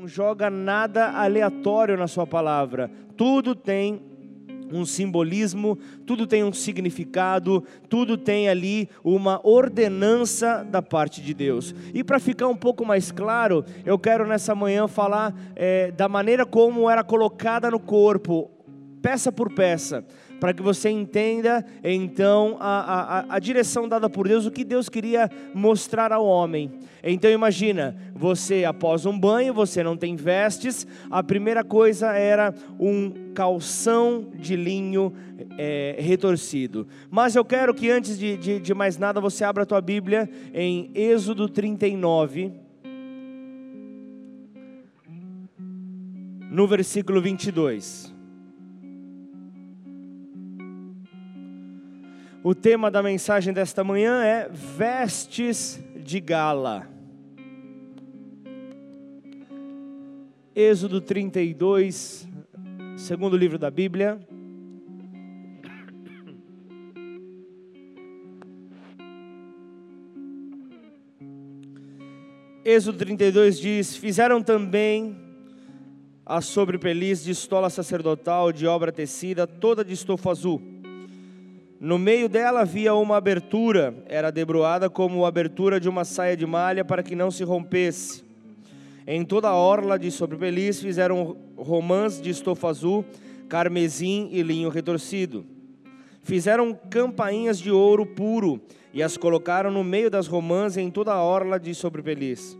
não joga nada aleatório na sua palavra. Tudo tem um simbolismo, tudo tem um significado, tudo tem ali uma ordenança da parte de Deus. E para ficar um pouco mais claro, eu quero nessa manhã falar é, da maneira como era colocada no corpo, peça por peça para que você entenda então a, a, a direção dada por Deus, o que Deus queria mostrar ao homem. Então imagina, você após um banho, você não tem vestes, a primeira coisa era um calção de linho é, retorcido. Mas eu quero que antes de, de, de mais nada você abra a tua Bíblia em Êxodo 39. No versículo 22. O tema da mensagem desta manhã é vestes de gala. Êxodo 32, segundo livro da Bíblia. Êxodo 32 diz: Fizeram também a sobrepeliz de estola sacerdotal de obra tecida, toda de estofo azul no meio dela havia uma abertura, era debruada como a abertura de uma saia de malha para que não se rompesse. Em toda a orla de sobrepeliz fizeram romãs de estofa azul, carmesim e linho retorcido. Fizeram campainhas de ouro puro e as colocaram no meio das romãs em toda a orla de sobrepeliz.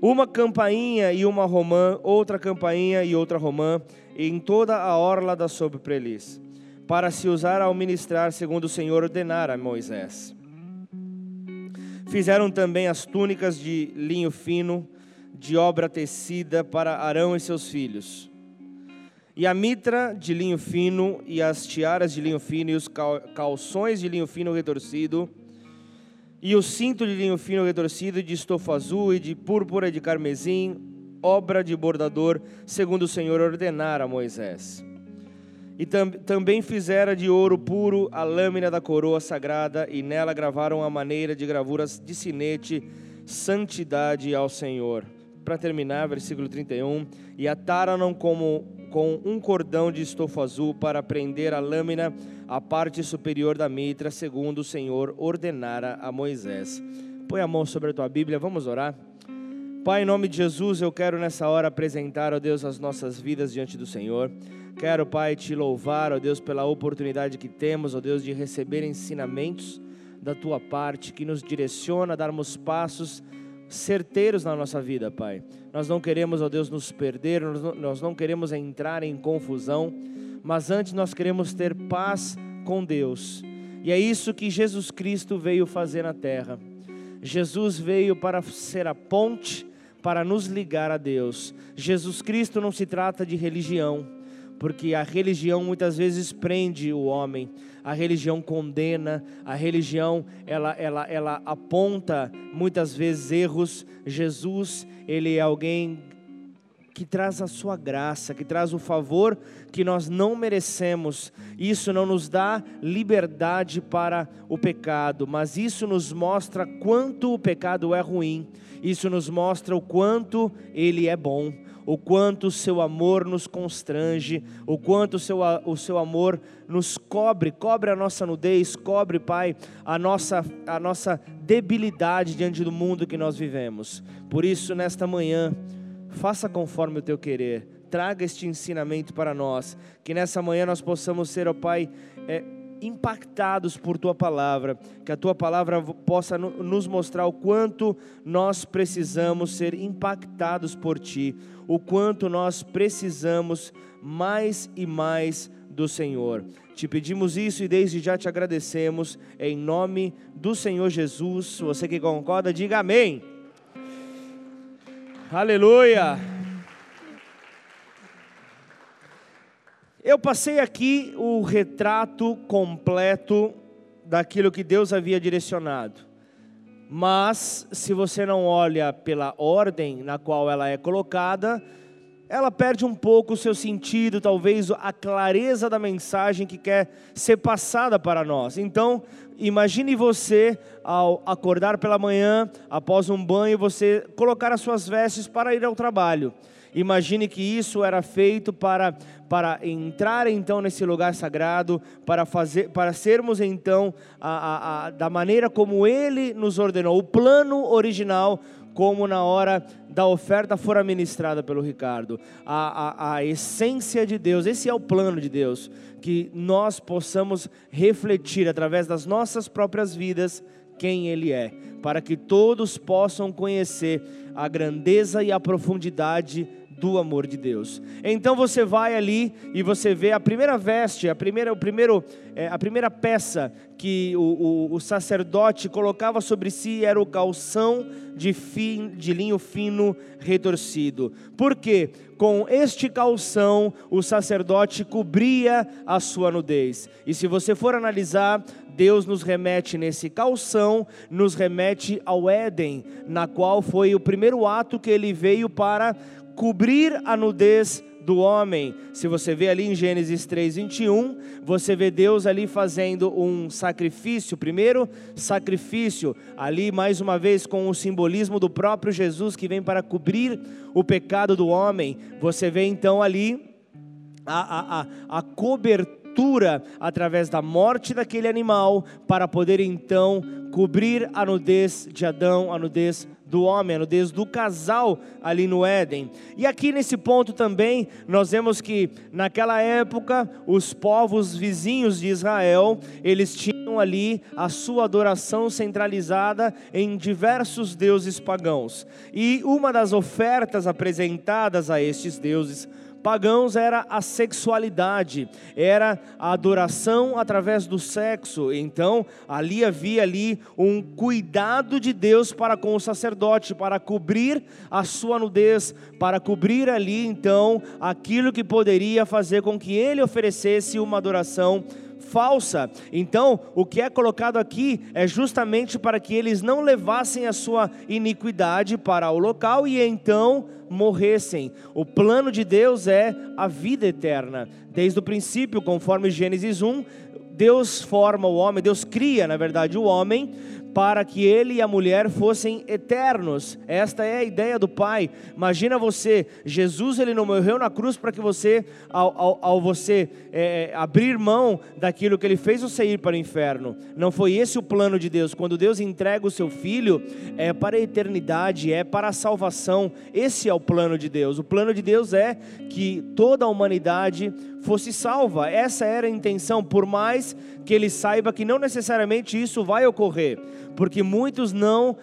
Uma campainha e uma romã, outra campainha e outra romã, em toda a orla da sobrepeliz para se usar ao ministrar, segundo o Senhor ordenara a Moisés. Fizeram também as túnicas de linho fino, de obra tecida para Arão e seus filhos. E a mitra de linho fino, e as tiaras de linho fino, e os calções de linho fino retorcido, e o cinto de linho fino retorcido, de estofo azul, e de púrpura e de carmesim, obra de bordador, segundo o Senhor ordenara a Moisés. E tam, também fizera de ouro puro a lâmina da coroa sagrada, e nela gravaram a maneira de gravuras de sinete, santidade ao Senhor. Para terminar, versículo 31, e ataram como com um cordão de estofo azul para prender a lâmina à parte superior da mitra, segundo o Senhor ordenara a Moisés. Põe a mão sobre a tua Bíblia, vamos orar. Pai, em nome de Jesus, eu quero nessa hora apresentar, ó Deus, as nossas vidas diante do Senhor. Quero, Pai, te louvar, ó Deus, pela oportunidade que temos, ó Deus, de receber ensinamentos da tua parte que nos direciona a darmos passos certeiros na nossa vida, Pai. Nós não queremos, ó Deus, nos perder, nós não queremos entrar em confusão, mas antes nós queremos ter paz com Deus. E é isso que Jesus Cristo veio fazer na terra. Jesus veio para ser a ponte para nos ligar a Deus. Jesus Cristo não se trata de religião porque a religião muitas vezes prende o homem, a religião condena, a religião ela, ela, ela aponta muitas vezes erros. Jesus, ele é alguém que traz a sua graça, que traz o favor que nós não merecemos. Isso não nos dá liberdade para o pecado, mas isso nos mostra quanto o pecado é ruim. Isso nos mostra o quanto ele é bom o quanto o seu amor nos constrange, o quanto o seu, o seu amor nos cobre, cobre a nossa nudez, cobre, Pai, a nossa, a nossa debilidade diante do mundo que nós vivemos. Por isso, nesta manhã, faça conforme o teu querer, traga este ensinamento para nós, que nessa manhã nós possamos ser, ó Pai, é, impactados por tua palavra, que a tua palavra possa nos mostrar o quanto nós precisamos ser impactados por ti, o quanto nós precisamos mais e mais do Senhor. Te pedimos isso e desde já te agradecemos em nome do Senhor Jesus. Você que concorda, diga amém. Aleluia. Eu passei aqui o retrato completo daquilo que Deus havia direcionado. Mas, se você não olha pela ordem na qual ela é colocada, ela perde um pouco o seu sentido, talvez a clareza da mensagem que quer ser passada para nós. Então, imagine você ao acordar pela manhã, após um banho, você colocar as suas vestes para ir ao trabalho. Imagine que isso era feito para, para entrar então nesse lugar sagrado, para, fazer, para sermos então a, a, a, da maneira como Ele nos ordenou. O plano original como na hora da oferta fora ministrada pelo Ricardo. A, a, a, essência de Deus, esse é o plano de Deus, que nós possamos refletir através das nossas próprias vidas quem Ele é, para que todos possam conhecer a grandeza e a profundidade do amor de Deus. Então você vai ali e você vê a primeira veste, a primeira, o primeiro, é, a primeira peça que o, o, o, sacerdote colocava sobre si era o calção de, fim, de linho fino retorcido. Por quê? Com este calção o sacerdote cobria a sua nudez. E se você for analisar, Deus nos remete nesse calção, nos remete ao Éden, na qual foi o primeiro ato que ele veio para cobrir a nudez do homem. Se você vê ali em Gênesis 3:21, você vê Deus ali fazendo um sacrifício, primeiro sacrifício, ali mais uma vez com o simbolismo do próprio Jesus que vem para cobrir o pecado do homem. Você vê então ali a, a, a, a cobertura através da morte daquele animal para poder então cobrir a nudez de Adão, a nudez do homem, a nudez do casal ali no Éden. E aqui nesse ponto também nós vemos que naquela época os povos vizinhos de Israel, eles tinham ali a sua adoração centralizada em diversos deuses pagãos. E uma das ofertas apresentadas a estes deuses pagãos era a sexualidade, era a adoração através do sexo. Então, ali havia ali um cuidado de Deus para com o sacerdote, para cobrir a sua nudez, para cobrir ali então aquilo que poderia fazer com que ele oferecesse uma adoração falsa. Então, o que é colocado aqui é justamente para que eles não levassem a sua iniquidade para o local e então morressem. O plano de Deus é a vida eterna. Desde o princípio, conforme Gênesis 1, Deus forma o homem, Deus cria, na verdade, o homem para que ele e a mulher fossem eternos. Esta é a ideia do Pai. Imagina você, Jesus ele não morreu na cruz para que você, ao, ao, ao você é, abrir mão daquilo que ele fez, você ir para o inferno. Não foi esse o plano de Deus. Quando Deus entrega o seu Filho, é para a eternidade, é para a salvação. Esse é o plano de Deus. O plano de Deus é que toda a humanidade fosse salva. Essa era a intenção, por mais que ele saiba que não necessariamente isso vai ocorrer, porque muitos não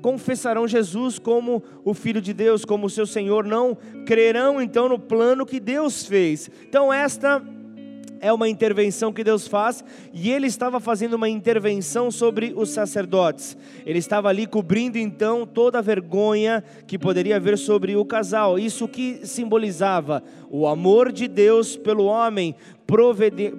confessarão Jesus como o Filho de Deus, como o seu Senhor, não crerão então no plano que Deus fez. Então, esta é uma intervenção que Deus faz, e ele estava fazendo uma intervenção sobre os sacerdotes. Ele estava ali cobrindo então toda a vergonha que poderia haver sobre o casal. Isso que simbolizava o amor de Deus pelo homem,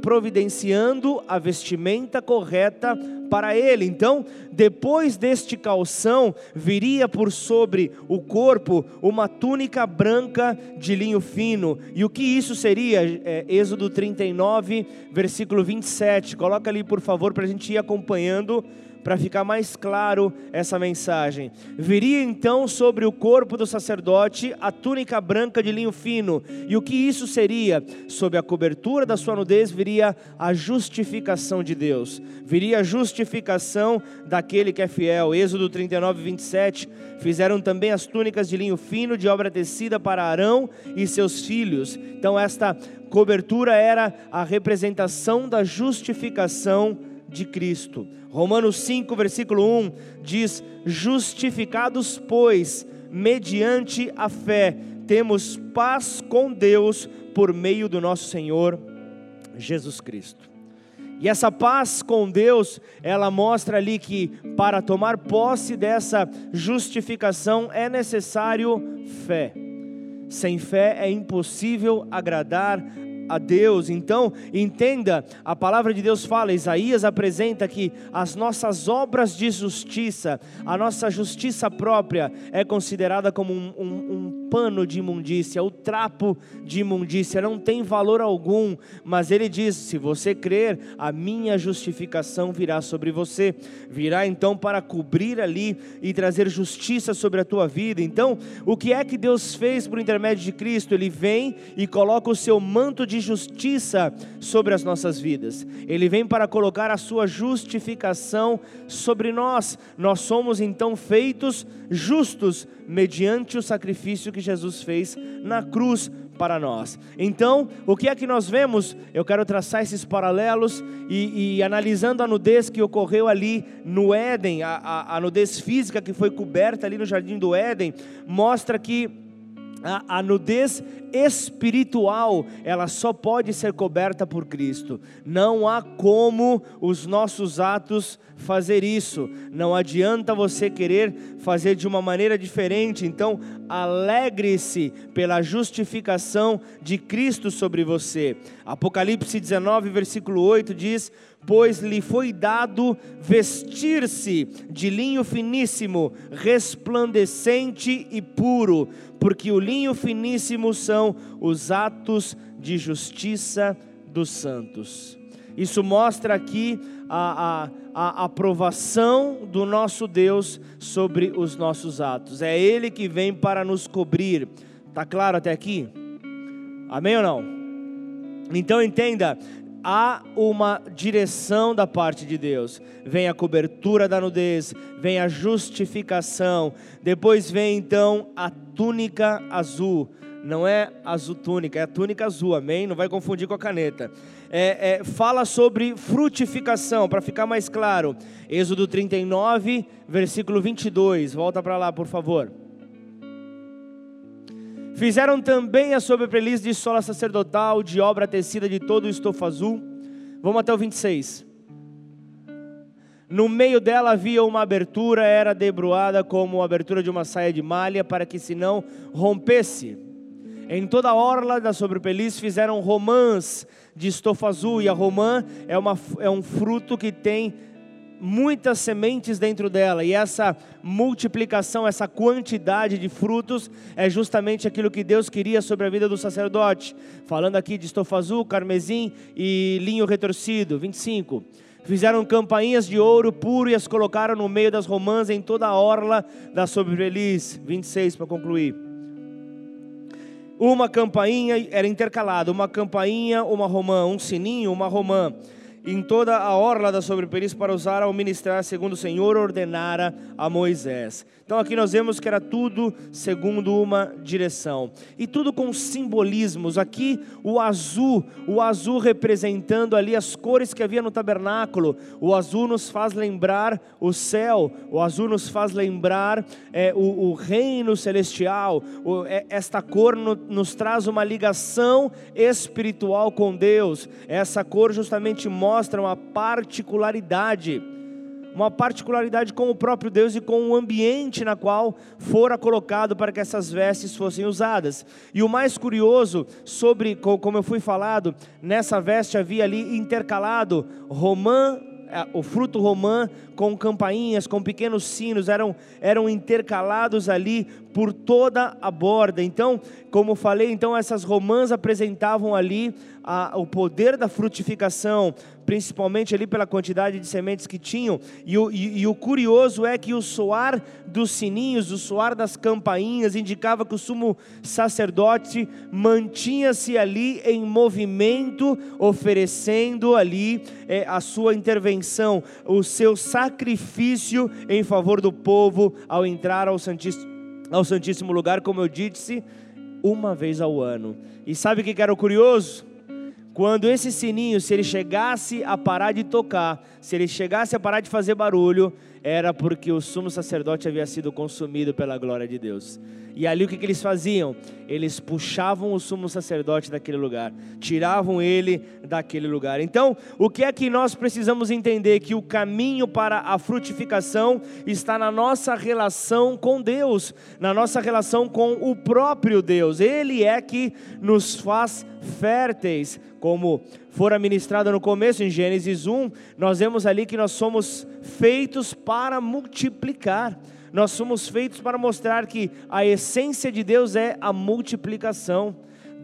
providenciando a vestimenta correta para ele. Então, depois deste calção, viria por sobre o corpo uma túnica branca de linho fino. E o que isso seria? É, Êxodo 39, versículo 27. Coloca ali, por favor, para a gente ir acompanhando para ficar mais claro essa mensagem. Viria então sobre o corpo do sacerdote a túnica branca de linho fino. E o que isso seria? Sob a cobertura da sua nudez viria a justificação de Deus. Viria a justificação daquele que é fiel. Êxodo 39, 27. Fizeram também as túnicas de linho fino de obra tecida para Arão e seus filhos. Então esta cobertura era a representação da justificação de Cristo. Romanos 5, versículo 1 diz: Justificados, pois, mediante a fé, temos paz com Deus por meio do nosso Senhor Jesus Cristo. E essa paz com Deus, ela mostra ali que para tomar posse dessa justificação é necessário fé. Sem fé é impossível agradar a Deus. Então, entenda, a palavra de Deus fala, Isaías apresenta que as nossas obras de justiça, a nossa justiça própria, é considerada como um, um, um pano de imundícia, o trapo de imundícia, não tem valor algum, mas ele diz: se você crer, a minha justificação virá sobre você, virá então para cobrir ali e trazer justiça sobre a tua vida. Então, o que é que Deus fez por intermédio de Cristo? Ele vem e coloca o seu manto de justiça sobre as nossas vidas, ele vem para colocar a sua justificação sobre nós, nós somos então feitos justos mediante o sacrifício que Jesus fez na cruz para nós. Então, o que é que nós vemos? Eu quero traçar esses paralelos e, e analisando a nudez que ocorreu ali no Éden, a, a, a nudez física que foi coberta ali no jardim do Éden, mostra que a, a, nudez espiritual, ela só pode ser coberta por Cristo. Não há como os nossos atos fazer isso. Não adianta você querer fazer de uma maneira diferente. Então, alegre-se pela justificação de Cristo sobre você. Apocalipse 19, versículo 8 diz: Pois lhe foi dado vestir-se de linho finíssimo, resplandecente e puro, porque o linho finíssimo são os atos de justiça dos santos. Isso mostra aqui a, a, a, aprovação do nosso Deus sobre os nossos atos. É Ele que vem para nos cobrir. Está claro até aqui? Amém ou não? Então entenda, há uma direção da parte de Deus. Vem a cobertura da nudez, vem a justificação, depois vem então a túnica azul. Não é azul túnica, é a túnica azul, amém? Não vai confundir com a caneta. É, é, fala sobre frutificação, para ficar mais claro. Êxodo 39, versículo 22. Volta para lá, por favor. Fizeram também a sobrepeliz de sola sacerdotal, de obra tecida de todo o estofo azul. Vamos até o 26. No meio dela havia uma abertura, era debruada como a abertura de uma saia de malha, para que se não rompesse. Em toda a orla da sobrepeliz fizeram romãs de estofo azul, e a romã é, uma, é um fruto que tem muitas sementes dentro dela, e essa multiplicação, essa quantidade de frutos é justamente aquilo que Deus queria sobre a vida do sacerdote. Falando aqui de estofa azul, carmesim e linho retorcido. 25. Fizeram campainhas de ouro puro e as colocaram no meio das romãs em toda a orla da sobreveliz. 26 para concluir. Uma campainha era intercalada, uma campainha, uma romã, um sininho, uma romã em toda a orla da sobreperícia para usar ao ministrar segundo o Senhor ordenara a Moisés. Então aqui nós vemos que era tudo segundo uma direção. E tudo com simbolismos. Aqui o azul, o azul representando ali as cores que havia no tabernáculo. O azul nos faz lembrar o céu, o azul nos faz lembrar é, o, o, reino celestial. O, é, esta cor no, nos traz uma ligação espiritual com Deus. Essa cor justamente mostra mostra uma particularidade, uma particularidade com o próprio Deus e com o ambiente na qual fora colocado para que essas vestes fossem usadas. E o mais curioso sobre, como eu fui falado, nessa veste havia ali intercalado romã é, o fruto romã com campainhas, com pequenos sinos, eram, eram intercalados ali por toda a borda. Então, como falei, então essas romãs apresentavam ali a, o poder da frutificação, principalmente ali pela quantidade de sementes que tinham. E o, e, e o curioso é que o soar dos sininhos, o soar das campainhas, indicava que o sumo sacerdote mantinha-se ali em movimento, oferecendo ali é, a sua intervenção, o seu sacrifício em favor do povo ao entrar ao Santíssimo, ao Santíssimo Lugar, como eu disse, uma vez ao ano. E sabe o que era o curioso? Quando esse sininho, se ele chegasse a parar de tocar, se ele chegasse a parar de fazer barulho, era porque o sumo sacerdote havia sido consumido pela glória de Deus. E ali o que, eles faziam? Eles puxavam o sumo sacerdote daquele lugar, tiravam ele daquele lugar. Então, o que é que nós precisamos entender? Que o caminho para a frutificação está na nossa relação com Deus, na nossa relação com o próprio Deus. Ele é que nos faz férteis, como fora ministrado no começo, em Gênesis 1, nós vemos ali que nós somos feitos para multiplicar. Nós somos feitos para mostrar que a essência de Deus é a multiplicação.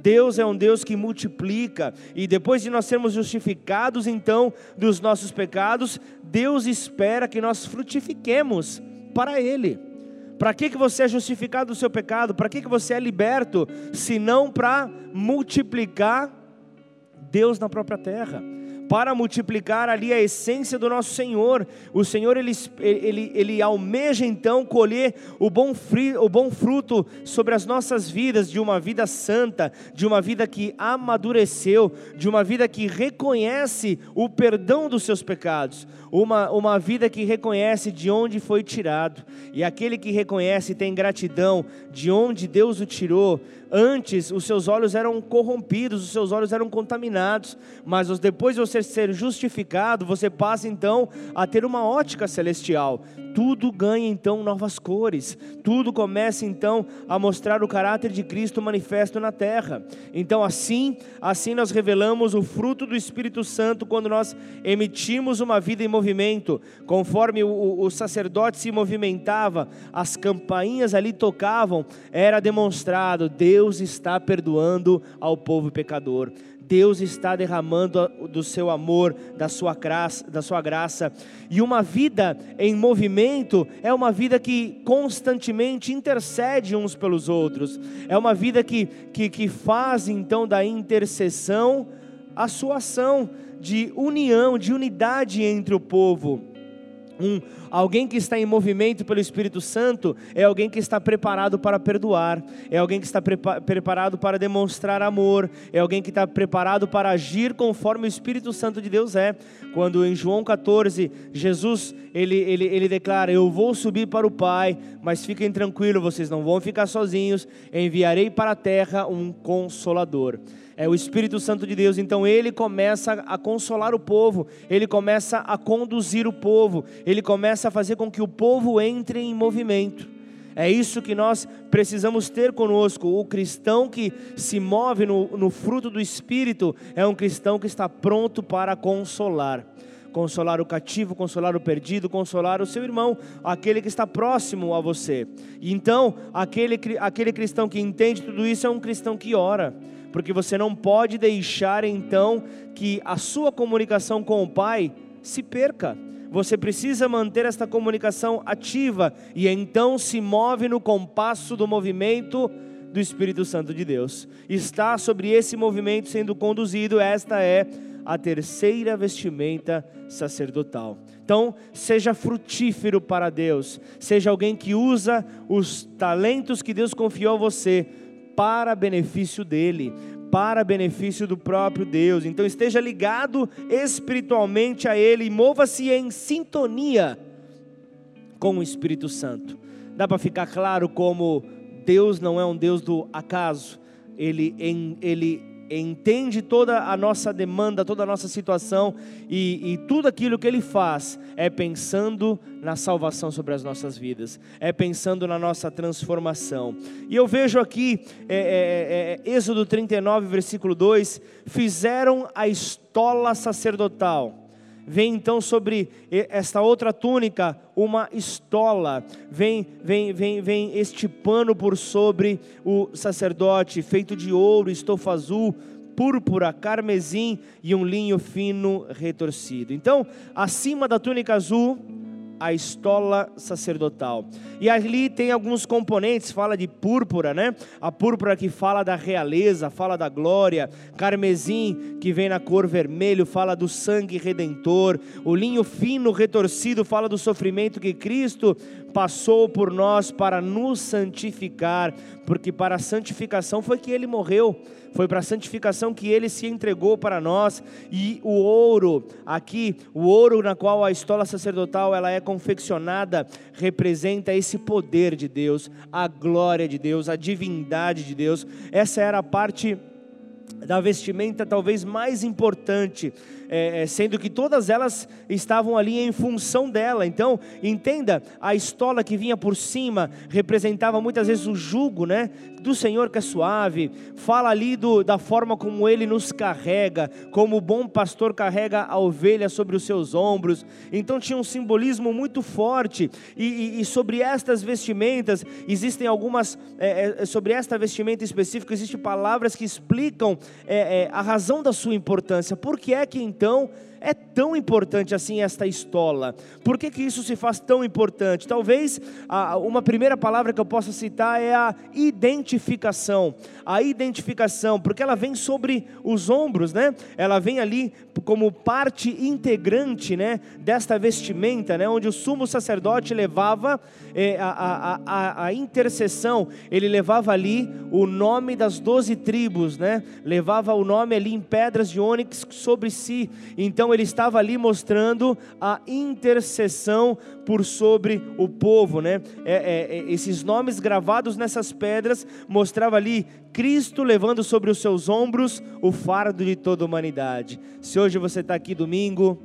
Deus é um Deus que multiplica, e depois de nós sermos justificados então dos nossos pecados, Deus espera que nós frutifiquemos para Ele. Para que, que você é justificado do seu pecado? Para que, que você é liberto? Se não para multiplicar Deus na própria terra para multiplicar ali a essência do nosso Senhor. O Senhor, ele, ele, ele almeja então colher o bom, fri, o bom fruto sobre as nossas vidas, de uma vida santa, de uma vida que amadureceu, de uma vida que reconhece o perdão dos seus pecados, uma, uma vida que reconhece de onde foi tirado, e aquele que reconhece e tem gratidão de onde Deus o tirou, Antes os seus olhos eram corrompidos, os seus olhos eram contaminados, mas depois de você ser justificado, você passa então a ter uma ótica celestial. Tudo ganha então novas cores, tudo começa então a mostrar o caráter de Cristo manifesto na terra. Então assim, assim nós revelamos o fruto do Espírito Santo quando nós emitimos uma vida em movimento, conforme o, o sacerdote se movimentava, as campainhas ali tocavam, era demonstrado Deus Deus está perdoando ao povo pecador. Deus está derramando do seu amor, da sua graça, da sua graça. E uma vida em movimento é uma vida que constantemente intercede uns pelos outros. É uma vida que, que, que faz então da intercessão a sua ação de união, de unidade entre o povo. Um, alguém que está em movimento pelo Espírito Santo é alguém que está preparado para perdoar, é alguém que está prepa preparado para demonstrar amor, é alguém que está preparado para agir conforme o Espírito Santo de Deus é. Quando em João 14, Jesus ele, ele, ele declara: Eu vou subir para o Pai, mas fiquem tranquilos, vocês não vão ficar sozinhos, enviarei para a terra um consolador é o Espírito Santo de Deus. Então ele começa a consolar o povo, ele começa a conduzir o povo, ele começa a fazer com que o povo entre em movimento. É isso que nós precisamos ter conosco. O cristão que se move no, no fruto do Espírito é um cristão que está pronto para consolar consolar o cativo, consolar o perdido, consolar o seu irmão, aquele que está próximo a você. Então, aquele, aquele cristão que entende tudo isso é um cristão que ora, porque você não pode deixar então que a sua comunicação com o Pai se perca. Você precisa manter esta comunicação ativa e então se move no compasso do movimento do Espírito Santo de Deus. Está sobre esse movimento sendo conduzido, esta é a terceira vestimenta sacerdotal. Então, seja frutífero para Deus, seja alguém que usa os talentos que Deus confiou a você para benefício dele, para benefício do próprio Deus. Então esteja ligado espiritualmente a Ele e mova-se em sintonia com o Espírito Santo. Dá para ficar claro como Deus não é um Deus do acaso, Ele, ele entende toda a nossa demanda, toda a nossa situação e, e, tudo aquilo que Ele faz é pensando na salvação sobre as nossas vidas, é pensando na nossa transformação. E eu vejo aqui, é, é, é, é Êxodo 39, versículo 2: fizeram a estola sacerdotal vem então sobre esta outra túnica uma estola, vem, vem, vem, vem este pano por sobre o sacerdote, feito de ouro, estofa azul, púrpura, carmesim e um linho fino retorcido. Então, acima da túnica azul a estola sacerdotal. E ali tem alguns componentes, fala de púrpura, né? A púrpura que fala da realeza, fala da glória, carmesim que vem na cor vermelho, fala do sangue redentor, o linho fino retorcido fala do sofrimento que Cristo passou por nós para nos santificar, porque para a santificação foi que ele morreu, foi para a santificação que ele se entregou para nós, e o ouro, aqui, o ouro na qual a estola sacerdotal ela é confeccionada, representa esse poder de Deus, a glória de Deus, a divindade de Deus. Essa era a parte da vestimenta talvez mais importante é, é, sendo que todas elas estavam ali em função dela. Então, entenda, a estola que vinha por cima representava muitas vezes o jugo, né, do Senhor que é suave. Fala ali do, da forma como Ele nos carrega, como o bom pastor carrega a ovelha sobre os seus ombros. Então tinha um simbolismo muito forte. E, e, e sobre estas vestimentas existem algumas é, é, sobre esta vestimenta específica existem palavras que explicam é, é, a razão da sua importância. Por que é que então é tão importante assim esta estola? Por que, que isso se faz tão importante? Talvez a, uma primeira palavra que eu possa citar é a identificação. A identificação, porque ela vem sobre os ombros, né? Ela vem ali como parte integrante, né? Desta vestimenta, né? Onde o sumo sacerdote levava a, a, a, a intercessão, ele levava ali o nome das doze tribos, né? Levava o nome ali em pedras de ônix sobre si. Então ele estava ali mostrando a intercessão por sobre o povo, né? É, é, é, esses nomes gravados nessas pedras mostrava ali Cristo levando sobre os seus ombros o fardo de toda a humanidade. Se hoje você está aqui domingo,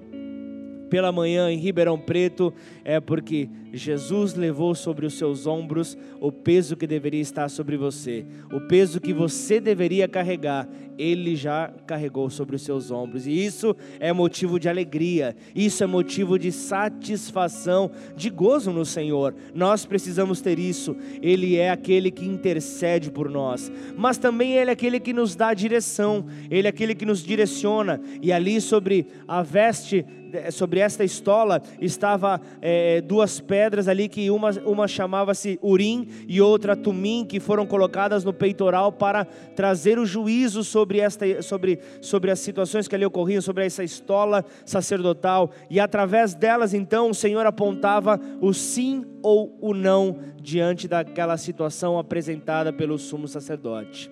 pela manhã em Ribeirão Preto, é porque Jesus levou sobre os seus ombros o peso que deveria estar sobre você, o peso que você deveria carregar, ele já carregou sobre os seus ombros, e isso é motivo de alegria, isso é motivo de satisfação, de gozo no Senhor. Nós precisamos ter isso, ele é aquele que intercede por nós, mas também ele é aquele que nos dá direção, ele é aquele que nos direciona, e ali sobre a veste sobre esta estola estava é, duas pedras ali que uma, uma chamava-se Urim e outra Tumim que foram colocadas no peitoral para trazer o juízo sobre esta sobre sobre as situações que ali ocorriam sobre essa estola sacerdotal e através delas então o Senhor apontava o sim ou o não diante daquela situação apresentada pelo sumo sacerdote.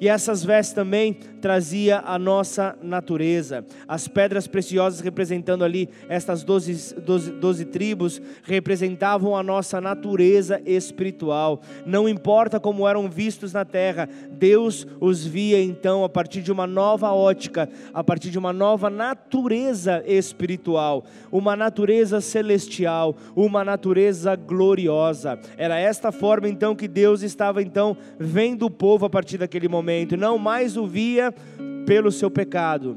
E essas vestes também trazia a nossa natureza. As pedras preciosas representando ali estas doze, doze, doze tribos representavam a nossa natureza espiritual. Não importa como eram vistos na terra, Deus os via então a partir de uma nova ótica, a partir de uma nova natureza espiritual, uma natureza celestial, uma natureza gloriosa. Era esta forma então que Deus estava então vendo o povo a partir daquele momento momento, não mais o via pelo seu pecado,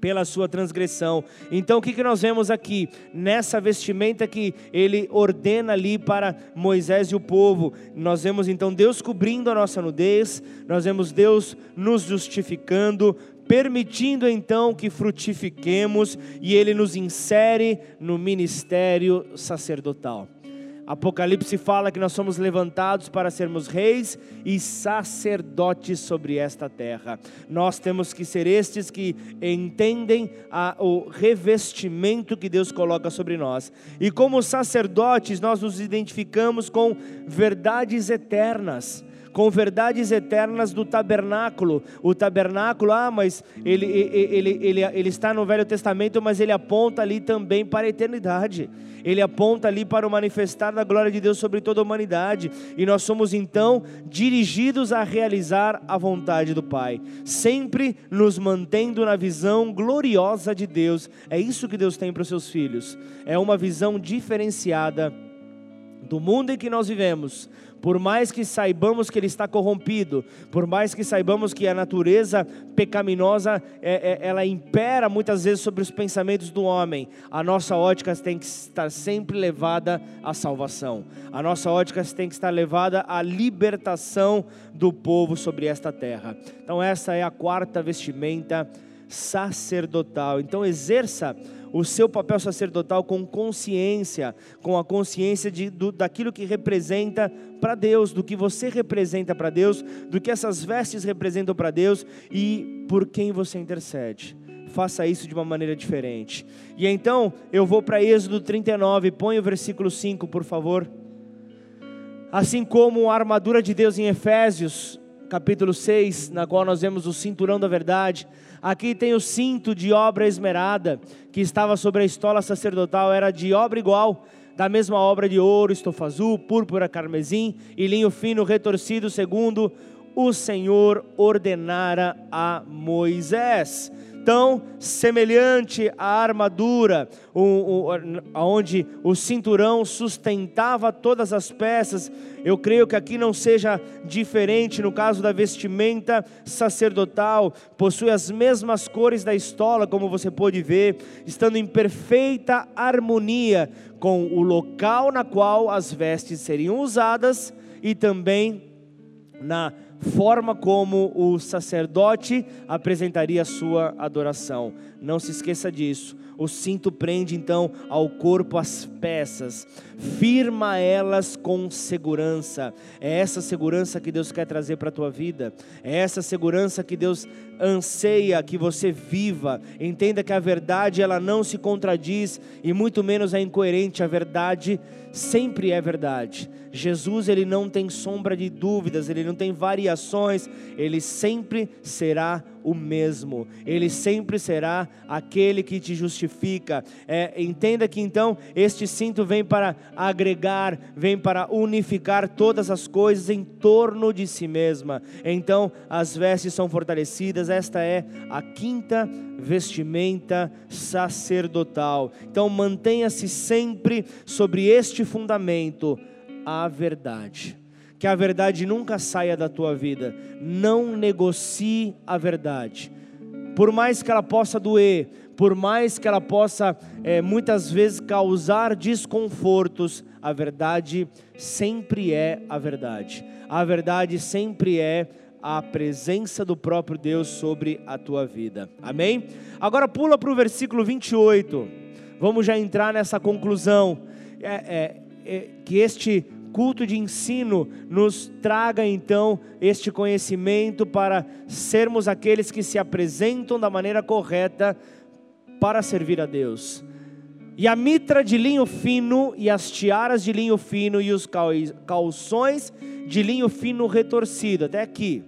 pela sua transgressão. Então o que, que nós vemos aqui? Nessa vestimenta que ele ordena ali para Moisés e o povo, nós vemos então Deus cobrindo a nossa nudez, nós vemos Deus nos justificando, permitindo então que frutifiquemos e ele nos insere no ministério sacerdotal. Apocalipse fala que nós somos levantados para sermos reis e sacerdotes sobre esta terra. Nós temos que ser estes que entendem a, o revestimento que Deus coloca sobre nós. E como sacerdotes, nós nos identificamos com verdades eternas com verdades eternas do tabernáculo. O tabernáculo, ah, mas ele, ele, ele, ele, está no Velho Testamento, mas ele aponta ali também para a eternidade. Ele aponta ali para o manifestar da glória de Deus sobre toda a humanidade. E nós somos então dirigidos a realizar a vontade do Pai, sempre nos mantendo na visão gloriosa de Deus. É isso que Deus tem para os seus filhos. É uma visão diferenciada do mundo em que nós vivemos, por mais que saibamos que ele está corrompido, por mais que saibamos que a natureza pecaminosa é, é, ela impera muitas vezes sobre os pensamentos do homem, a nossa ótica tem que estar sempre levada à salvação, a nossa ótica tem que estar levada à libertação do povo sobre esta terra. Então, essa é a quarta vestimenta sacerdotal. Então, exerça o seu papel sacerdotal com consciência, com a consciência de, do, daquilo que representa para Deus, do que você representa para Deus, do que essas vestes representam para Deus e por quem você intercede. Faça isso de uma maneira diferente. E então eu vou para Êxodo 39, põe o versículo 5, por favor. Assim como a armadura de Deus em Efésios, capítulo 6, na qual nós vemos o cinturão da verdade. Aqui tem o cinto de obra esmerada, que estava sobre a estola sacerdotal, era de obra igual, da mesma obra de ouro, estofa azul, púrpura, carmesim e linho fino retorcido, segundo o Senhor ordenara a Moisés. Tão semelhante à armadura, onde o cinturão sustentava todas as peças, eu creio que aqui não seja diferente no caso da vestimenta sacerdotal, possui as mesmas cores da estola, como você pode ver, estando em perfeita harmonia com o local na qual as vestes seriam usadas e também na forma como o sacerdote apresentaria a sua adoração. Não se esqueça disso. O cinto prende então ao corpo as peças, firma elas com segurança. É essa segurança que Deus quer trazer para a tua vida. É essa segurança que Deus anseia que você viva. Entenda que a verdade ela não se contradiz e muito menos é incoerente. A verdade sempre é verdade. Jesus ele não tem sombra de dúvidas, ele não tem variações, ele sempre será o mesmo, ele sempre será aquele que te justifica. É, entenda que então este cinto vem para agregar, vem para unificar todas as coisas em torno de si mesma. Então as vestes são fortalecidas, esta é a quinta vestimenta sacerdotal. Então mantenha-se sempre sobre este fundamento a verdade. Que a verdade nunca saia da tua vida. Não negocie a verdade. Por mais que ela possa doer, por mais que ela possa é, muitas vezes causar desconfortos, a verdade sempre é a verdade. A verdade sempre é a presença do próprio Deus sobre a tua vida. Amém? Agora pula para o versículo 28. Vamos já entrar nessa conclusão. É, é, é, que este culto de ensino nos traga então este conhecimento para sermos aqueles que se apresentam da maneira correta para servir a Deus. E a mitra de linho fino, e as tiaras de linho fino, e os calções de linho fino retorcido, até aqui.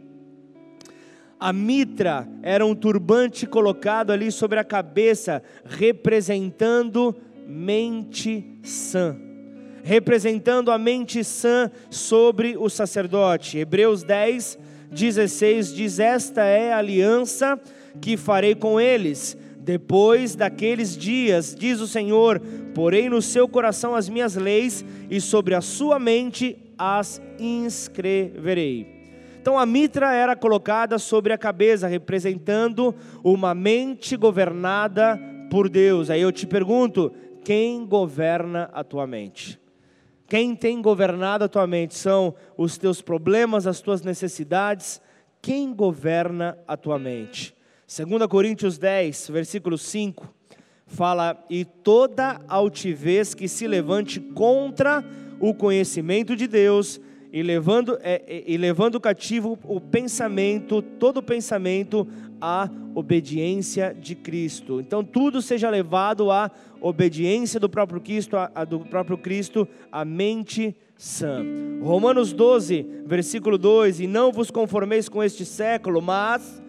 A mitra era um turbante colocado ali sobre a cabeça, representando mente sã representando a mente sã sobre o sacerdote. Hebreus 10, 16 diz: Esta é a aliança que farei com eles. Depois daqueles dias, diz o Senhor, porei no seu coração as minhas leis e sobre a sua mente as inscreverei. Então a mitra era colocada sobre a cabeça, representando uma mente governada por Deus. Aí eu te pergunto: quem governa a tua mente? Quem tem governado a tua mente são os teus problemas, as tuas necessidades. Quem governa a tua mente? 2 Coríntios 10, versículo 5, fala: E toda altivez que se levante contra o conhecimento de Deus, e levando, é, e levando cativo o pensamento, todo pensamento à obediência de Cristo. Então tudo seja levado à obediência do próprio Cristo, a, do próprio Cristo, a mente sã. Romanos 12, versículo 2: E não vos conformeis com este século, mas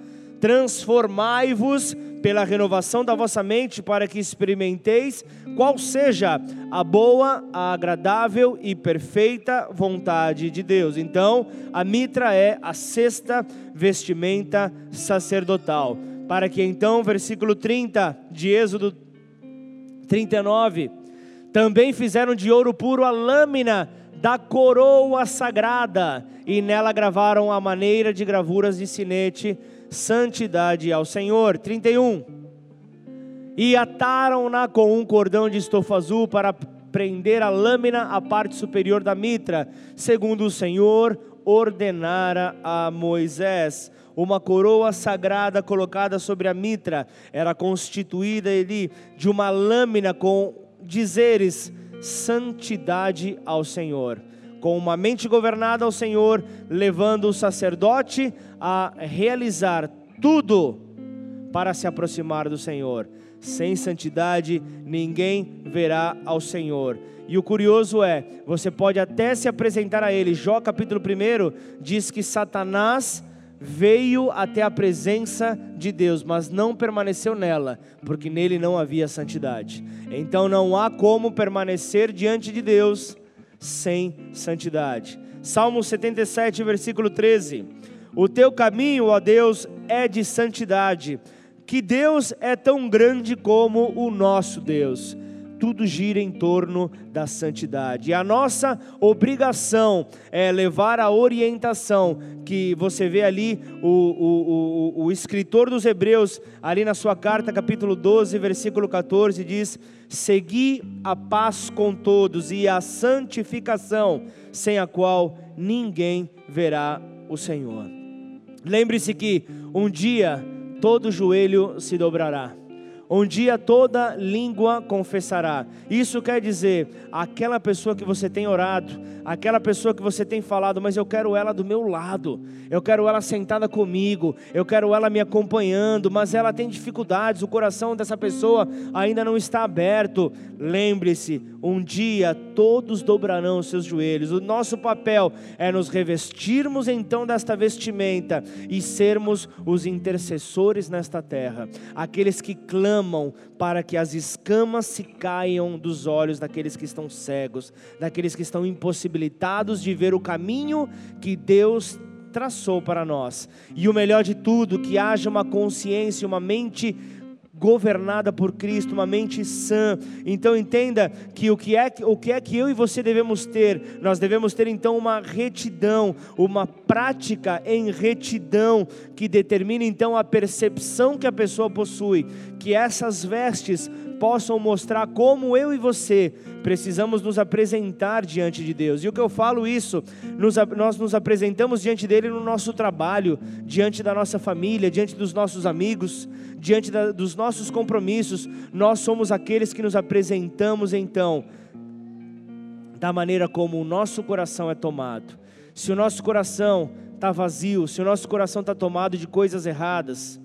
transformai-vos pela renovação da vossa mente, para que experimenteis qual seja a boa, a agradável e perfeita vontade de Deus. Então, a mitra é a sexta vestimenta sacerdotal. Para que então, versículo 30 de Êxodo 39, também fizeram de ouro puro a lâmina da coroa sagrada, e nela gravaram a maneira de gravuras de sinete santidade ao Senhor. 31. E ataram-na com um cordão de estofa azul para prender a lâmina à parte superior da mitra, segundo o Senhor ordenara a Moisés. Uma coroa sagrada colocada sobre a mitra era constituída ali de uma lâmina com dizeres: santidade ao Senhor com uma mente governada ao Senhor, levando o sacerdote a realizar tudo para se aproximar do Senhor. sem santidade ninguém verá ao Senhor. E o curioso é, você pode até se apresentar a Ele. Jó capítulo 1 diz que Satanás veio até a presença de Deus, mas não permaneceu nela, porque nele não havia santidade. Então não há como permanecer diante de Deus sem santidade. Salmo 77, versículo 13. O teu caminho, ó Deus, é de santidade. Que Deus é tão grande como o nosso Deus tudo gira em torno da santidade. E a nossa obrigação é levar a orientação que você vê ali, o, o, o, o escritor dos Hebreus, ali na sua carta, capítulo 12, versículo 14, diz: Segui a paz com todos e a santificação, sem a qual ninguém verá o Senhor. Lembre-se que um dia todo joelho se dobrará um dia toda língua confessará. Isso quer dizer, aquela pessoa que você tem orado, aquela pessoa que você tem falado, mas eu quero ela do meu lado, eu quero ela sentada comigo, eu quero ela me acompanhando, mas ela tem dificuldades, o coração dessa pessoa ainda não está aberto. Lembre-se, um dia todos dobrarão os seus joelhos. O nosso papel é nos revestirmos então desta vestimenta e sermos os intercessores nesta terra, aqueles que clamam para que as escamas se caiam dos olhos daqueles que estão cegos, daqueles que estão impossibilitados de ver o caminho que Deus traçou para nós. E o melhor de tudo, que haja uma consciência, uma mente governada por Cristo, uma mente sã. Então entenda que o que é o que é que eu e você devemos ter? Nós devemos ter então uma retidão, uma prática em retidão que determine então a percepção que a pessoa possui, que essas vestes possam mostrar como eu e você precisamos nos apresentar diante de Deus. E o que eu falo isso, nos, nós nos apresentamos diante dele no nosso trabalho, diante da nossa família, diante dos nossos amigos, diante da, dos nossos compromissos. Nós somos aqueles que nos apresentamos então da maneira como o nosso coração é tomado. Se o nosso coração está vazio, se o nosso coração está tomado de coisas erradas,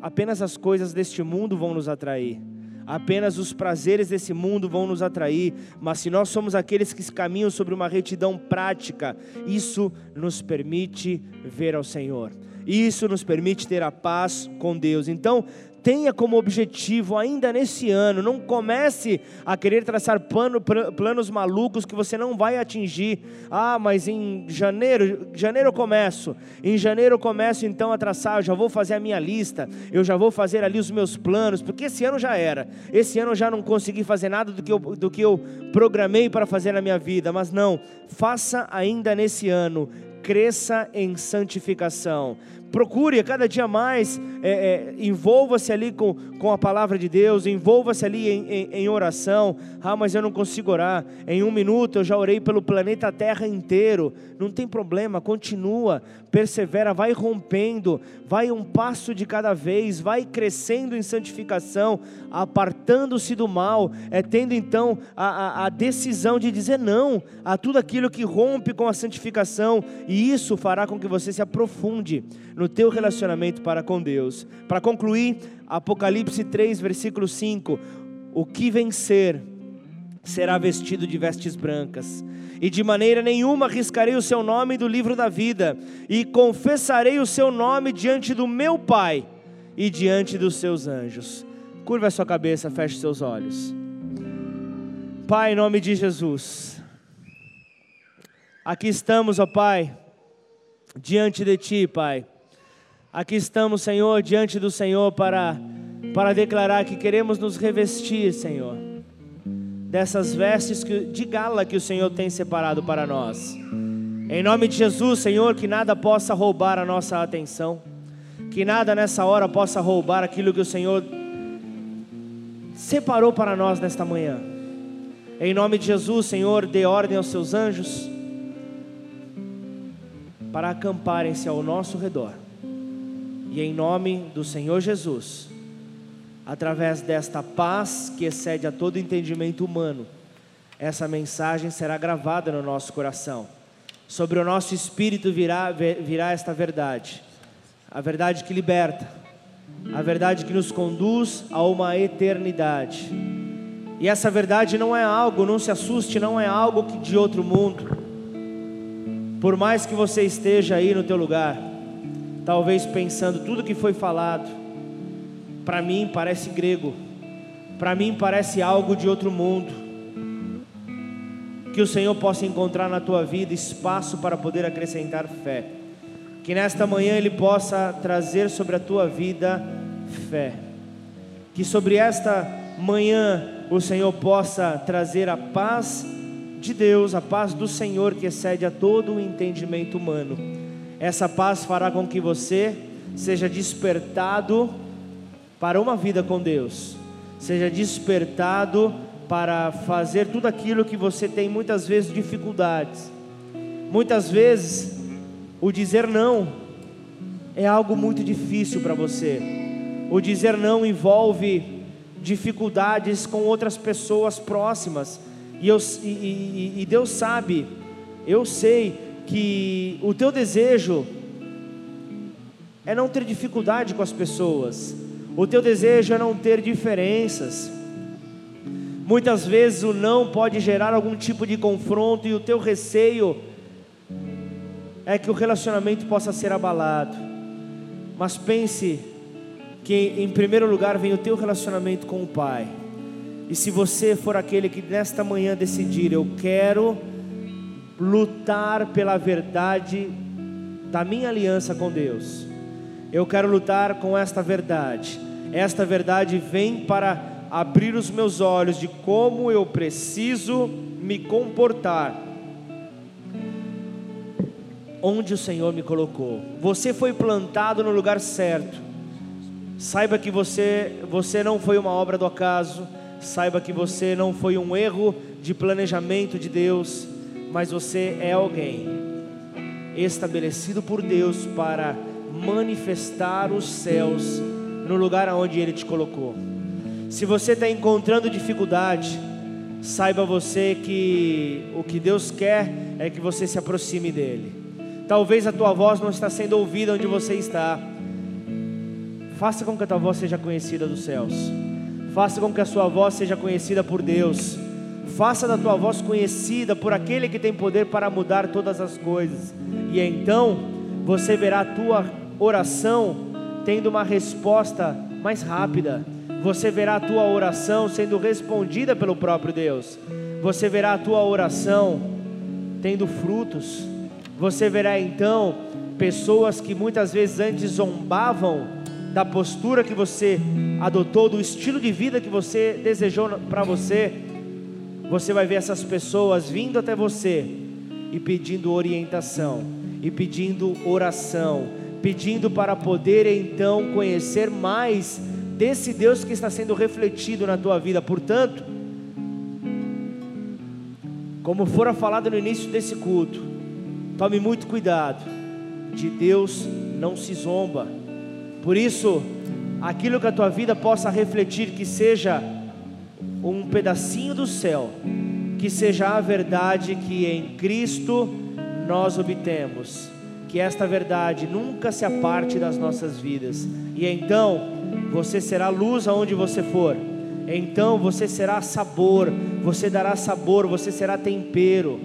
apenas as coisas deste mundo vão nos atrair. Apenas os prazeres desse mundo vão nos atrair, mas se nós somos aqueles que caminham sobre uma retidão prática, isso nos permite ver ao Senhor. Isso nos permite ter a paz com Deus. Então, tenha como objetivo ainda nesse ano, não comece a querer traçar plano, planos malucos que você não vai atingir. Ah, mas em janeiro, janeiro eu começo. Em janeiro eu começo então a traçar, eu já vou fazer a minha lista, eu já vou fazer ali os meus planos, porque esse ano já era. Esse ano eu já não consegui fazer nada do que eu, do que eu programei para fazer na minha vida, mas não, faça ainda nesse ano cresça em santificação procure cada dia mais, é, é, envolva-se ali com, com a palavra de Deus, envolva-se ali em, em, em, oração. Ah, mas eu não consigo orar. Em um minuto eu já orei pelo planeta Terra inteiro. Não tem problema, continua, persevera, vai rompendo, vai um passo de cada vez, vai crescendo em santificação, apartando-se do mal, é tendo então a, a, a decisão de dizer não a tudo aquilo que rompe com a santificação, e isso fará com que você se aprofunde no teu relacionamento para com Deus. Para concluir, Apocalipse 3, versículo 5: O que vencer será vestido de vestes brancas, e de maneira nenhuma arriscarei o seu nome do livro da vida, e confessarei o seu nome diante do meu Pai e diante dos seus anjos. Curva a sua cabeça, feche seus olhos. Pai, em nome de Jesus, aqui estamos, ó Pai, diante de Ti, Pai Aqui estamos, Senhor, diante do Senhor para, para declarar que queremos nos revestir, Senhor, dessas vestes que, de gala que o Senhor tem separado para nós. Em nome de Jesus, Senhor, que nada possa roubar a nossa atenção, que nada nessa hora possa roubar aquilo que o Senhor separou para nós nesta manhã. Em nome de Jesus, Senhor, dê ordem aos seus anjos para acamparem-se ao nosso redor e em nome do Senhor Jesus, através desta paz que excede a todo entendimento humano, essa mensagem será gravada no nosso coração. Sobre o nosso espírito virá, virá esta verdade, a verdade que liberta, a verdade que nos conduz a uma eternidade. E essa verdade não é algo, não se assuste, não é algo de outro mundo. Por mais que você esteja aí no teu lugar, talvez pensando tudo que foi falado, para mim parece grego, para mim parece algo de outro mundo. Que o Senhor possa encontrar na tua vida espaço para poder acrescentar fé. Que nesta manhã Ele possa trazer sobre a tua vida fé. Que sobre esta manhã o Senhor possa trazer a paz de Deus, a paz do Senhor que excede a todo o entendimento humano. Essa paz fará com que você seja despertado para uma vida com Deus, seja despertado para fazer tudo aquilo que você tem muitas vezes dificuldades. Muitas vezes o dizer não é algo muito difícil para você. O dizer não envolve dificuldades com outras pessoas próximas. E, eu, e, e, e Deus sabe, eu sei que o teu desejo é não ter dificuldade com as pessoas, o teu desejo é não ter diferenças. Muitas vezes o não pode gerar algum tipo de confronto e o teu receio é que o relacionamento possa ser abalado. Mas pense que em primeiro lugar vem o teu relacionamento com o Pai. E se você for aquele que nesta manhã decidir, eu quero lutar pela verdade da minha aliança com Deus. Eu quero lutar com esta verdade. Esta verdade vem para abrir os meus olhos de como eu preciso me comportar onde o Senhor me colocou. Você foi plantado no lugar certo. Saiba que você, você não foi uma obra do acaso, saiba que você não foi um erro de planejamento de Deus, mas você é alguém estabelecido por Deus para manifestar os céus no lugar aonde Ele te colocou. Se você está encontrando dificuldade, saiba você que o que Deus quer é que você se aproxime dEle. Talvez a tua voz não está sendo ouvida onde você está Faça com que a tua voz seja conhecida dos céus. Faça com que a sua voz seja conhecida por Deus. Faça da tua voz conhecida por aquele que tem poder para mudar todas as coisas. E então você verá a tua oração tendo uma resposta mais rápida. Você verá a tua oração sendo respondida pelo próprio Deus. Você verá a tua oração tendo frutos. Você verá então pessoas que muitas vezes antes zombavam da postura que você adotou, do estilo de vida que você desejou para você, você vai ver essas pessoas vindo até você e pedindo orientação, e pedindo oração, pedindo para poder então conhecer mais desse Deus que está sendo refletido na tua vida. Portanto, como fora falado no início desse culto, tome muito cuidado. De Deus não se zomba. Por isso, aquilo que a tua vida possa refletir, que seja um pedacinho do céu, que seja a verdade que em Cristo nós obtemos, que esta verdade nunca se aparte das nossas vidas, e então você será luz aonde você for, então você será sabor, você dará sabor, você será tempero,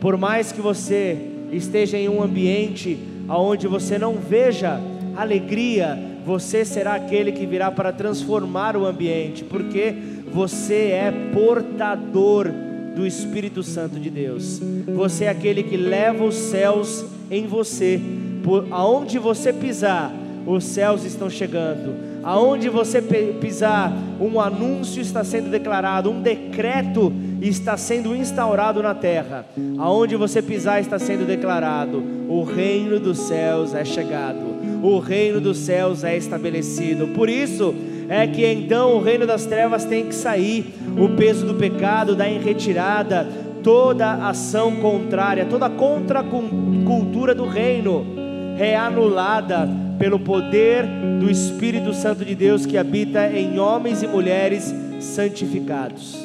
por mais que você esteja em um ambiente aonde você não veja alegria, você será aquele que virá para transformar o ambiente, porque você é portador do Espírito Santo de Deus. Você é aquele que leva os céus em você. Por aonde você pisar, os céus estão chegando. Aonde você pisar, um anúncio está sendo declarado, um decreto está sendo instaurado na terra. Aonde você pisar está sendo declarado: o reino dos céus é chegado o reino dos céus é estabelecido. Por isso é que então o reino das trevas tem que sair, o peso do pecado dá em retirada, toda ação contrária, toda contracultura do reino é anulada pelo poder do Espírito Santo de Deus que habita em homens e mulheres santificados.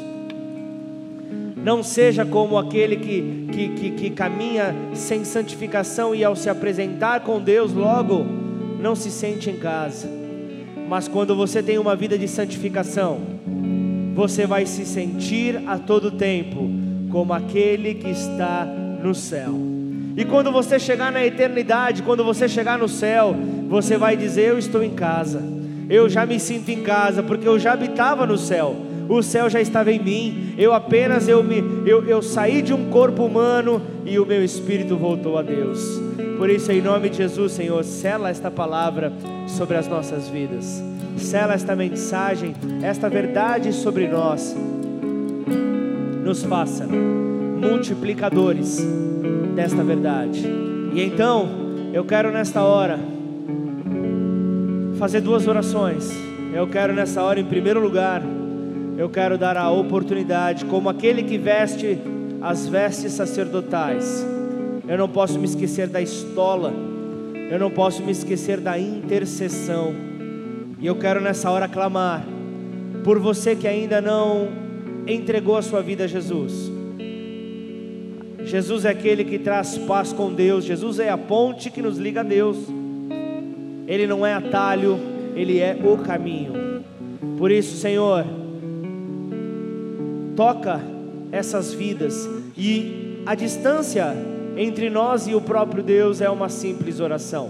Não seja como aquele que, que, que, que caminha sem santificação e ao se apresentar com Deus logo não se sente em casa. Mas quando você tem uma vida de santificação, você vai se sentir a todo tempo como aquele que está no céu. E quando você chegar na eternidade, quando você chegar no céu, você vai dizer: Eu estou em casa. Eu já me sinto em casa, porque eu já habitava no céu. O céu já estava em mim. Eu apenas eu me eu, eu saí de um corpo humano e o meu espírito voltou a Deus. Por isso, em nome de Jesus, Senhor, sela esta palavra sobre as nossas vidas. Sela esta mensagem, esta verdade sobre nós. Nos faça multiplicadores desta verdade. E então, eu quero nesta hora fazer duas orações. Eu quero nessa hora, em primeiro lugar, eu quero dar a oportunidade, como aquele que veste as vestes sacerdotais. Eu não posso me esquecer da estola, eu não posso me esquecer da intercessão. E eu quero nessa hora clamar por você que ainda não entregou a sua vida a Jesus. Jesus é aquele que traz paz com Deus, Jesus é a ponte que nos liga a Deus. Ele não é atalho, ele é o caminho. Por isso, Senhor, toca essas vidas e a distância entre nós e o próprio Deus é uma simples oração.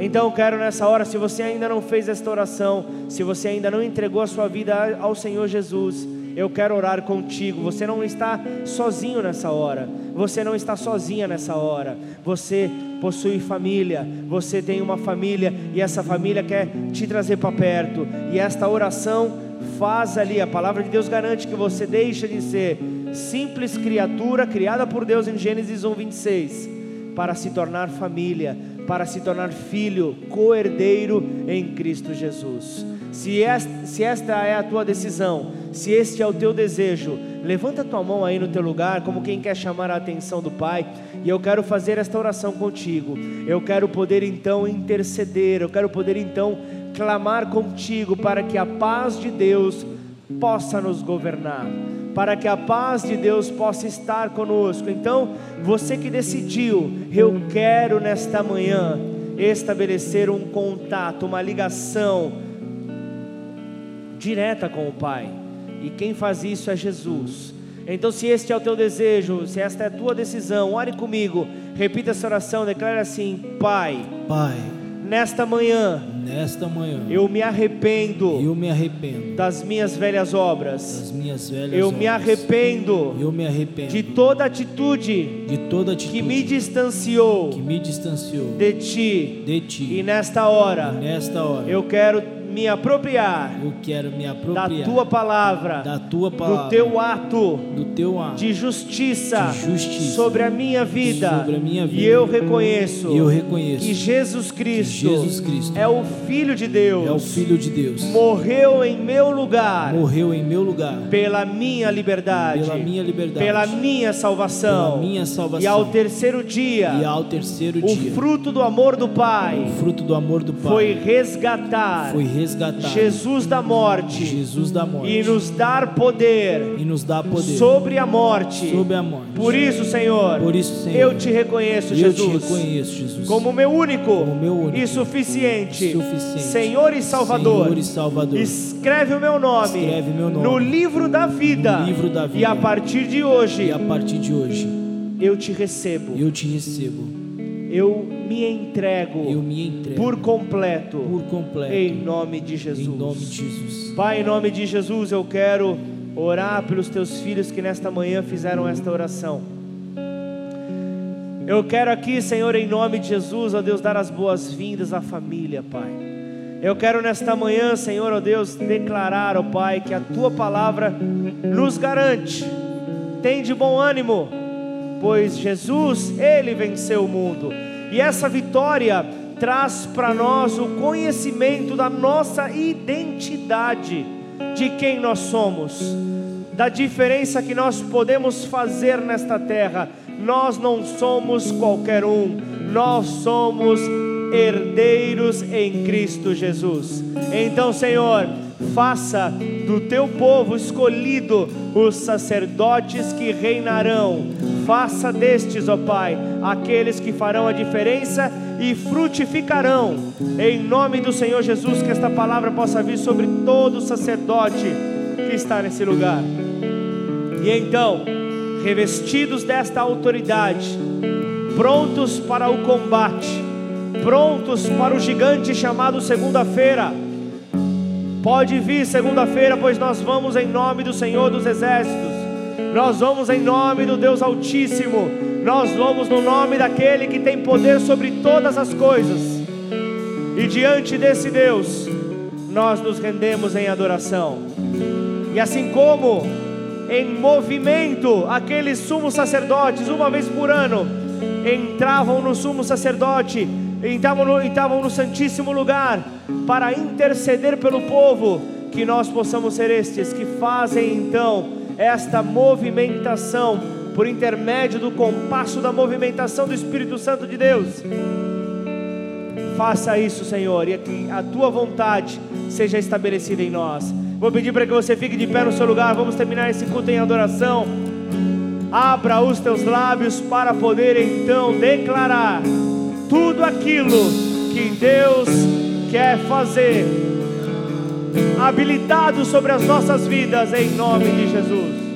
Então, quero nessa hora, se você ainda não fez esta oração, se você ainda não entregou a sua vida ao Senhor Jesus, eu quero orar contigo. Você não está sozinho nessa hora. Você não está sozinha nessa hora. Você possui família. Você tem uma família e essa família quer te trazer para perto. E esta oração faz ali. A palavra de Deus garante que você deixa de ser simples criatura criada por Deus em Gênesis 1:26 para se tornar família, para se tornar filho, co-herdeiro em Cristo Jesus. Se esta, se esta é a tua decisão, se este é o teu desejo, levanta tua mão aí no teu lugar, como quem quer chamar a atenção do Pai, e eu quero fazer esta oração contigo. Eu quero poder então interceder, eu quero poder então clamar contigo para que a paz de Deus possa nos governar, para que a paz de Deus possa estar conosco. Então, você que decidiu, eu quero nesta manhã estabelecer um contato, uma ligação direta com o Pai. E quem faz isso é Jesus. Então, se este é o teu desejo, se esta é a tua decisão, ore comigo, repita essa oração, declare assim: Pai, Pai, nesta manhã, nesta manhã eu me arrependo eu me arrependo das minhas velhas obras, das minhas velhas eu me obras. arrependo Eu me arrependo de toda atitude de toda atitude que me distanciou que me distanciou de ti, de ti. e nesta hora nesta hora eu quero me apropriar eu quero me da apropriar tua palavra, da tua do palavra, teu ato do teu ato de justiça, De justiça sobre a minha vida. sobre a minha vida. E eu reconheço eu reconheço que Jesus Cristo, Jesus Cristo é o Filho de Deus, é o Filho de Deus. morreu em meu lugar Morreu em meu lugar pela minha liberdade, pela minha liberdade, pela minha salvação, pela minha salvação. e ao terceiro dia, e ao terceiro o dia, fruto do amor do Pai o fruto do amor do Pai foi resgatar foi resgatar Jesus da morte Jesus da morte e nos dar poder e nos dá poder sobre a morte. sobre a morte. Por isso, Senhor, Por isso, Senhor, eu te reconheço, eu Jesus, te reconheço, Jesus, como meu único, Como meu único e suficiente, suficiente Senhor e Salvador. Senhor e Salvador. Escreve o meu nome, Escreve meu nome no livro da vida. no livro da vida. E a partir de hoje E a partir de hoje eu te recebo. eu te recebo, Eu me entrego eu me entrego por completo por completo em nome de Jesus. em nome de Jesus. Pai, em nome de Jesus, eu quero orar pelos teus filhos que nesta manhã fizeram esta oração. Eu quero aqui, Senhor, em nome de Jesus, ó Deus, dar as boas-vindas à família, Pai. Eu quero nesta manhã, Senhor, ó Deus, declarar, ó Pai, que a tua palavra nos garante. Tem de bom ânimo, pois Jesus, ele venceu o mundo. E essa vitória traz para nós o conhecimento da nossa identidade, de quem nós somos, da diferença que nós podemos fazer nesta terra. Nós não somos qualquer um, nós somos herdeiros em Cristo Jesus. Então, Senhor, faça do teu povo escolhido os sacerdotes que reinarão. Faça destes, ó Pai, aqueles que farão a diferença e frutificarão. Em nome do Senhor Jesus, que esta palavra possa vir sobre todo sacerdote que está nesse lugar. E então, revestidos desta autoridade, prontos para o combate, prontos para o gigante chamado segunda-feira. Pode vir segunda-feira, pois nós vamos em nome do Senhor dos Exércitos, nós vamos em nome do Deus Altíssimo, nós vamos no nome daquele que tem poder sobre todas as coisas, e diante desse Deus, nós nos rendemos em adoração, e assim como em movimento aqueles sumos sacerdotes, uma vez por ano, entravam no sumo sacerdote, entravam no, entravam no Santíssimo Lugar para interceder pelo povo, que nós possamos ser estes que fazem então esta movimentação por intermédio do compasso da movimentação do Espírito Santo de Deus. Faça isso, Senhor, e que a tua vontade seja estabelecida em nós. Vou pedir para que você fique de pé no seu lugar. Vamos terminar esse culto em adoração. Abra os teus lábios para poder então declarar tudo aquilo que Deus quer fazer, habilitado sobre as nossas vidas, em nome de Jesus.